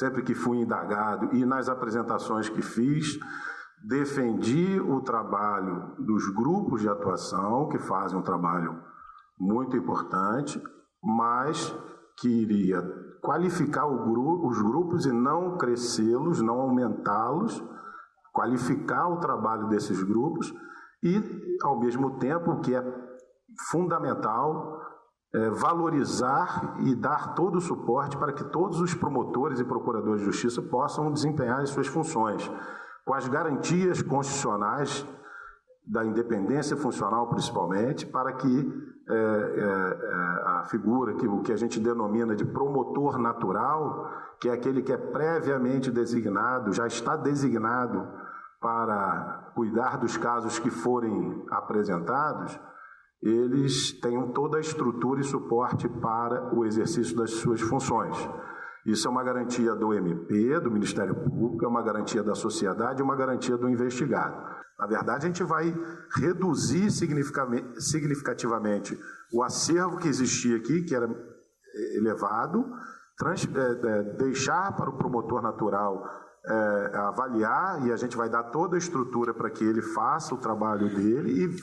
sempre que fui indagado e nas apresentações que fiz, defendi o trabalho dos grupos de atuação, que fazem um trabalho muito importante, mas que iria qualificar os grupos e não crescê-los, não aumentá-los, qualificar o trabalho desses grupos e, ao mesmo tempo, que é fundamental, é valorizar e dar todo o suporte para que todos os promotores e procuradores de justiça possam desempenhar as suas funções, com as garantias constitucionais da independência funcional, principalmente, para que é, é, é, a figura que o que a gente denomina de promotor natural, que é aquele que é previamente designado, já está designado para cuidar dos casos que forem apresentados, eles tenham toda a estrutura e suporte para o exercício das suas funções. Isso é uma garantia do MP, do Ministério Público, é uma garantia da sociedade, é uma garantia do investigado. Na verdade, a gente vai reduzir significativamente o acervo que existia aqui, que era eh, elevado, trans, é, é, deixar para o promotor natural é, avaliar e a gente vai dar toda a estrutura para que ele faça o trabalho dele e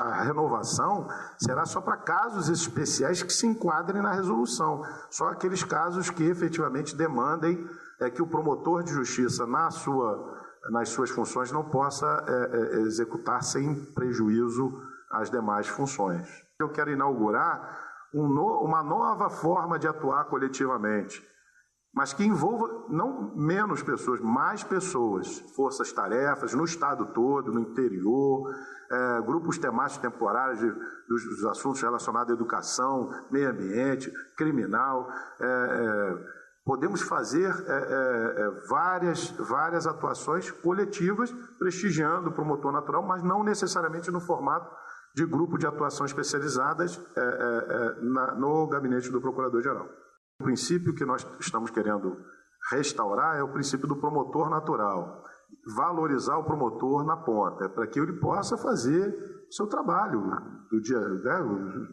a renovação será só para casos especiais que se enquadrem na resolução, só aqueles casos que efetivamente demandem é que o promotor de justiça na sua nas suas funções não possa é, é, executar sem prejuízo às demais funções. Eu quero inaugurar um no, uma nova forma de atuar coletivamente, mas que envolva não menos pessoas, mais pessoas, forças-tarefas no estado todo, no interior, é, grupos temáticos temporários de, dos, dos, assuntos relacionados à educação, meio ambiente, criminal. É, é, podemos fazer é, é, é, várias, várias atuações coletivas, prestigiando o promotor natural, mas não necessariamente no formato de grupo de atuação especializadas na, no gabinete do Procurador-Geral. O princípio que nós estamos querendo restaurar é o princípio do promotor natural, valorizar o promotor na ponta, para que ele possa fazer o seu trabalho do dia, né,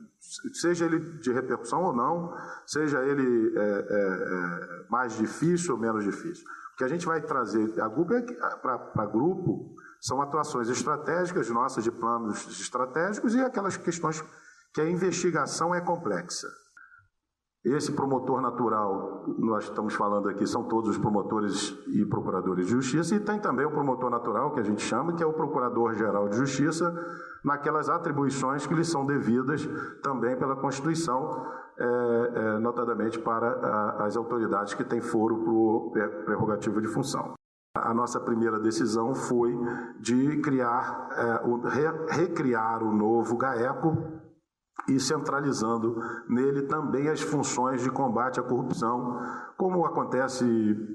seja ele de repercussão ou não, seja ele é, é, é, mais difícil ou menos difícil. O que a gente vai trazer a grupo é para grupo são atuações estratégicas nossas de planos estratégicos e aquelas questões que a investigação é complexa. Esse promotor natural, nós estamos falando aqui, são todos os promotores e procuradores de justiça, e tem também o promotor natural, que a gente chama, que é o procurador-geral de justiça, naquelas atribuições que lhe são devidas também pela Constituição, é, é, notadamente para a, as autoridades que têm foro por prerrogativa de função. A nossa primeira decisão foi de criar, é, o, re, recriar o novo GAECO e centralizando nele também as funções de combate à corrupção, como acontece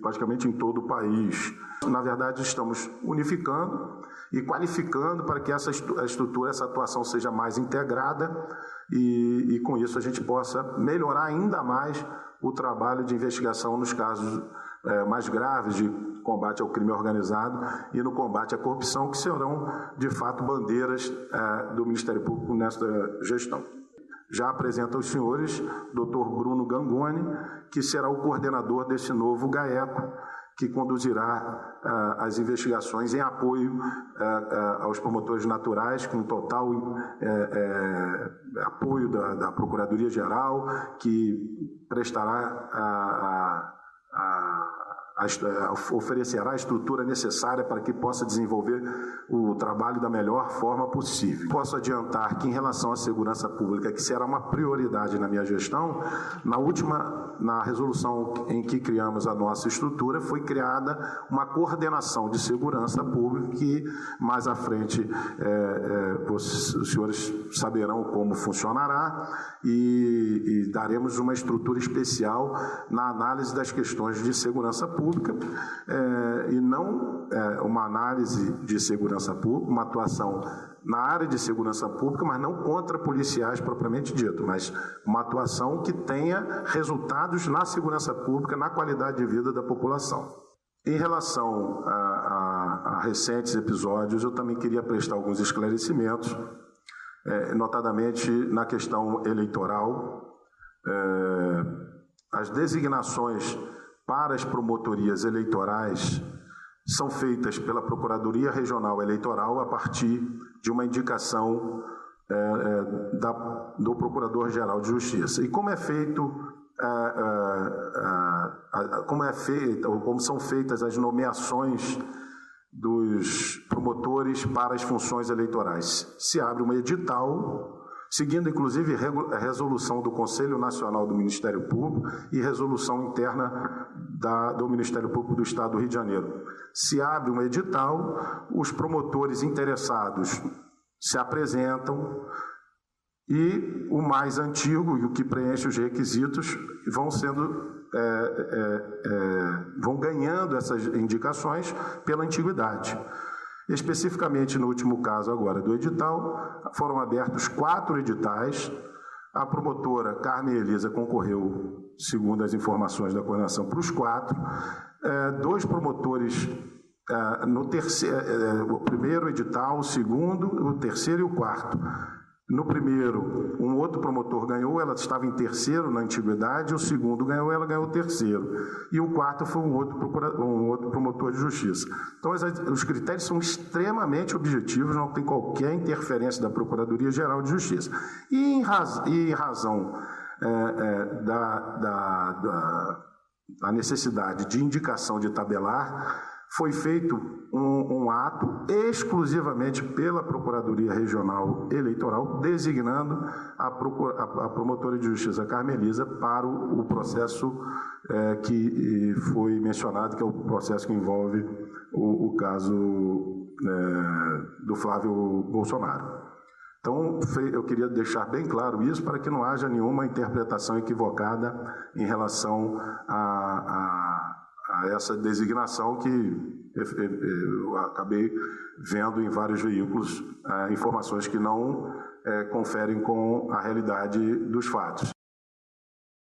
praticamente em todo o país. Na verdade, estamos unificando e qualificando para que essa estrutura, essa atuação seja mais integrada e, e com isso a gente possa melhorar ainda mais o trabalho de investigação nos casos é, mais graves de combate ao crime organizado e no combate à corrupção, que serão, de fato, bandeiras é, do Ministério Público nesta gestão. Já apresento aos senhores Dr. Bruno Gangoni, que será o coordenador desse novo GAECO, que conduzirá uh, as investigações em apoio uh, uh, aos promotores naturais, com total apoio da, da Procuradoria-Geral, que prestará a, a oferecerá a estrutura necessária para que possa desenvolver o trabalho da melhor forma possível. Posso adiantar que, em relação à segurança pública, que será uma prioridade na minha gestão, na última, na resolução em que criamos a nossa estrutura, foi criada uma coordenação de segurança pública que, mais à frente, é, é, os, os senhores saberão como funcionará e, e daremos uma estrutura especial na análise das questões de segurança pública pública é, e não é, uma análise de segurança pública, uma atuação na área de segurança pública, mas não contra policiais propriamente dito, mas uma atuação que tenha resultados na segurança pública, na qualidade de vida da população. Em relação a, a, a recentes episódios, eu também queria prestar alguns esclarecimentos, é, notadamente na questão eleitoral. É, as designações para as promotorias eleitorais são feitas pela Procuradoria Regional Eleitoral a partir de uma indicação é, é, da, do Procurador-Geral de Justiça. E como é feito, é, como é feita, ou como são feitas as nomeações dos promotores para as funções eleitorais? Se abre um edital seguindo inclusive resolução do Conselho Nacional do Ministério Público e resolução interna da, do Ministério Público do Estado do Rio de Janeiro. Se abre um edital, os promotores interessados se apresentam e o mais antigo e o que preenche os requisitos vão sendo é, é, é, vão ganhando essas indicações pela antiguidade. Especificamente no último caso agora do edital, foram abertos quatro editais. A promotora Carmen Elisa concorreu, segundo as informações da coordenação, para os quatro. É, dois promotores é, no terceiro, é, o primeiro edital, o segundo, o terceiro e o quarto no primeiro, um outro promotor ganhou, ela estava em terceiro na antiguidade, o segundo ganhou, ela ganhou o terceiro. E o quarto foi um outro, um outro promotor de justiça. Então, os critérios são extremamente objetivos, não tem qualquer interferência da Procuradoria-Geral de Justiça. E em, raz, e em razão é, é, da, da, da, da necessidade de indicação de tabelar, foi feito um, um, ato exclusivamente pela Procuradoria Regional Eleitoral, designando a, procura, a, a promotora de justiça Carmelisa para o, o processo é, que foi mencionado, que é o processo que envolve o, o caso é, do Flávio Bolsonaro. Então, eu queria deixar bem claro isso para que não haja nenhuma interpretação equivocada em relação a, a essa designação que eu acabei vendo em vários veículos informações que não conferem com a realidade dos fatos.